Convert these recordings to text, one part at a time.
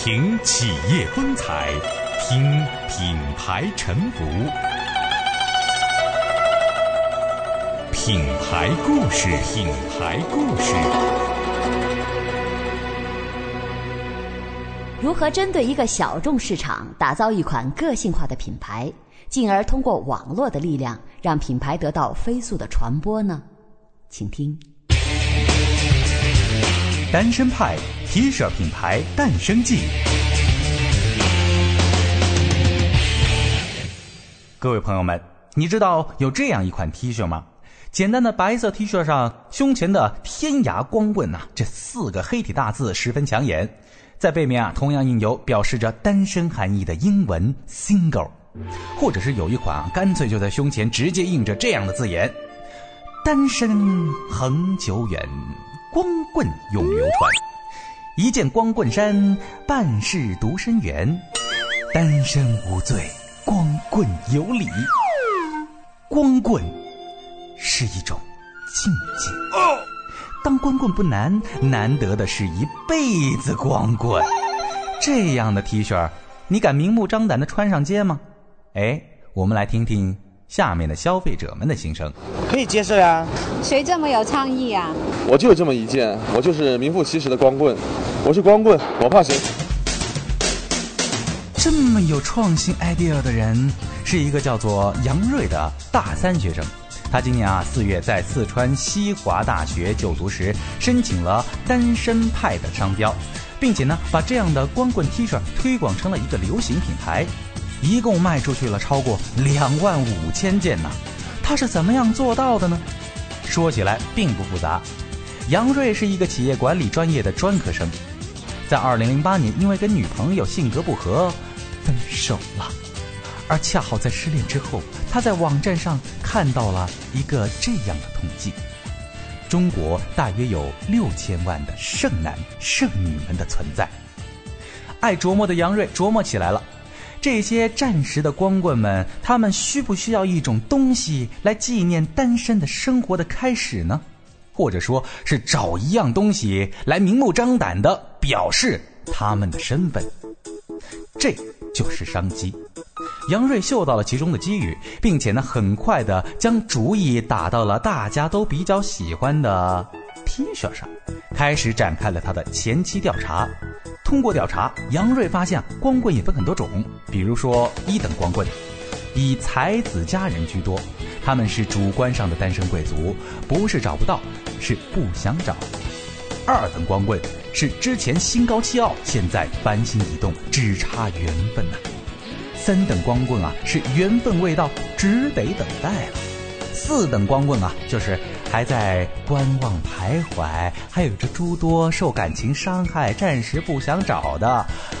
听企业风采，听品牌沉浮，品牌故事，品牌故事。如何针对一个小众市场，打造一款个性化的品牌，进而通过网络的力量，让品牌得到飞速的传播呢？请听。单身派 T 恤品牌诞生记。各位朋友们，你知道有这样一款 T 恤吗？简单的白色 T 恤上，胸前的“天涯光棍”呐，这四个黑体大字十分抢眼。在背面啊，同样印有表示着单身含义的英文 “single”，或者是有一款啊，干脆就在胸前直接印着这样的字眼：“单身恒久远。”光棍永流传，一见光棍衫，半世独身缘。单身无罪，光棍有理。光棍是一种境界。当光棍不难，难得的是一辈子光棍。这样的 T 恤，你敢明目张胆的穿上街吗？哎，我们来听听。下面的消费者们的心声，可以接受呀。谁这么有创意啊？我就有这么一件，我就是名副其实的光棍。我是光棍，我怕谁？这么有创新 idea 的人，是一个叫做杨瑞的大三学生。他今年啊四月在四川西华大学就读时，申请了单身派的商标，并且呢把这样的光棍 T 恤推广成了一个流行品牌。一共卖出去了超过两万五千件呢，他是怎么样做到的呢？说起来并不复杂。杨瑞是一个企业管理专业的专科生，在二零零八年因为跟女朋友性格不合分手了，而恰好在失恋之后，他在网站上看到了一个这样的统计：中国大约有六千万的剩男剩女们的存在。爱琢磨的杨瑞琢磨起来了。这些战时的光棍们，他们需不需要一种东西来纪念单身的生活的开始呢？或者说是找一样东西来明目张胆的表示他们的身份？这就是商机。杨瑞嗅到了其中的机遇，并且呢，很快的将主意打到了大家都比较喜欢的 T 恤上，开始展开了他的前期调查。通过调查，杨瑞发现光棍也分很多种，比如说一等光棍，以才子佳人居多，他们是主观上的单身贵族，不是找不到，是不想找；二等光棍是之前心高气傲，现在翻心已动，只差缘分呐；三等光棍啊，是缘分未到，只得等待了；四等光棍啊，就是。还在观望徘徊，还有着诸多受感情伤害、暂时不想找的，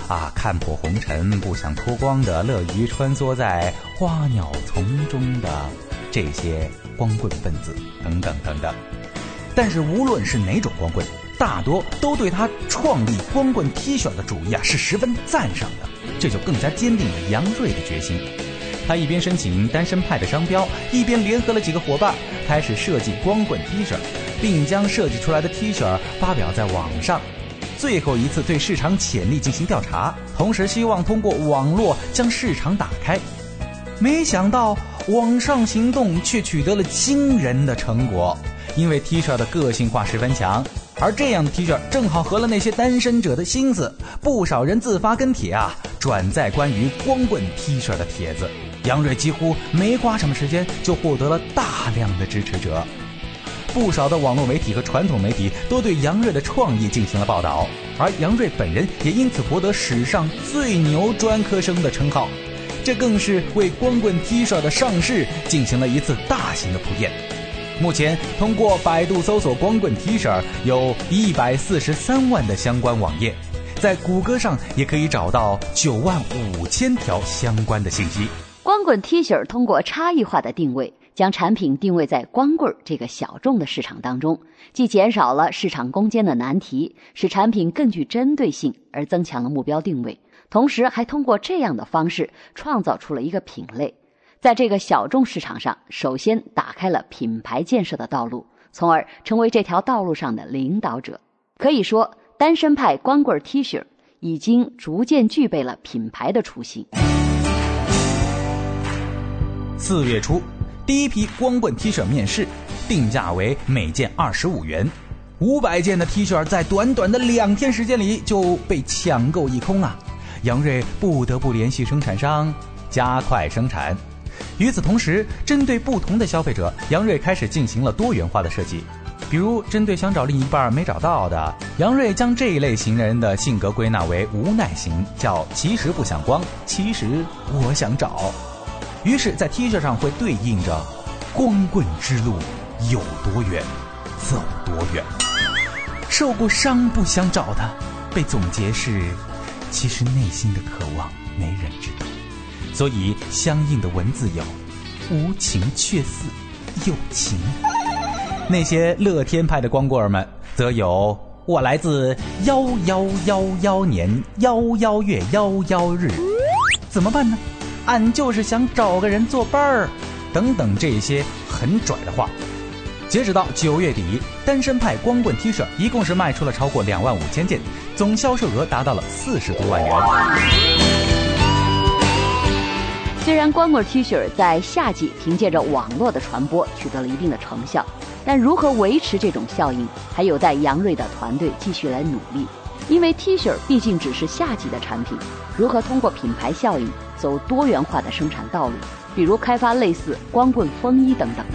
啊，看破红尘不想脱光的，乐于穿梭在花鸟丛中的这些光棍分子，等等等等。但是无论是哪种光棍，大多都对他创立光棍 T 恤的主意啊是十分赞赏的，这就更加坚定了杨瑞的决心。他一边申请单身派的商标，一边联合了几个伙伴，开始设计光棍 T 恤，并将设计出来的 T 恤发表在网上。最后一次对市场潜力进行调查，同时希望通过网络将市场打开。没想到网上行动却取得了惊人的成果，因为 T 恤的个性化十分强，而这样的 T 恤正好合了那些单身者的心思，不少人自发跟帖啊，转载关于光棍 T 恤的帖子。杨瑞几乎没花什么时间，就获得了大量的支持者。不少的网络媒体和传统媒体都对杨瑞的创意进行了报道，而杨瑞本人也因此博得史上最牛专科生的称号。这更是为光棍 T 恤的上市进行了一次大型的铺垫。目前，通过百度搜索“光棍 T 恤”，有一百四十三万的相关网页，在谷歌上也可以找到九万五千条相关的信息。光棍 T 恤通过差异化的定位，将产品定位在光棍这个小众的市场当中，既减少了市场攻坚的难题，使产品更具针对性，而增强了目标定位。同时，还通过这样的方式创造出了一个品类，在这个小众市场上，首先打开了品牌建设的道路，从而成为这条道路上的领导者。可以说，单身派光棍 T 恤已经逐渐具备了品牌的雏形。四月初，第一批光棍 T 恤面世，定价为每件二十五元，五百件的 T 恤在短短的两天时间里就被抢购一空啊！杨瑞不得不联系生产商，加快生产。与此同时，针对不同的消费者，杨瑞开始进行了多元化的设计。比如，针对想找另一半没找到的，杨瑞将这一类型人的性格归纳为无奈型，叫“其实不想光，其实我想找”。于是，在 T 恤上会对应着“光棍之路有多远，走多远”。受过伤不想找的，被总结是“其实内心的渴望没人知道”。所以，相应的文字有“无情却似有情”。那些乐天派的光棍儿们，则有“我来自幺幺幺幺年幺幺月幺幺日”，怎么办呢？俺就是想找个人作伴儿，等等这些很拽的话。截止到九月底，单身派光棍 T 恤一共是卖出了超过两万五千件，总销售额达到了四十多万元。虽然光棍 T 恤在夏季凭借着网络的传播取得了一定的成效，但如何维持这种效应，还有待杨瑞的团队继续来努力。因为 T 恤毕竟只是夏季的产品，如何通过品牌效应走多元化的生产道路，比如开发类似光棍风衣等等。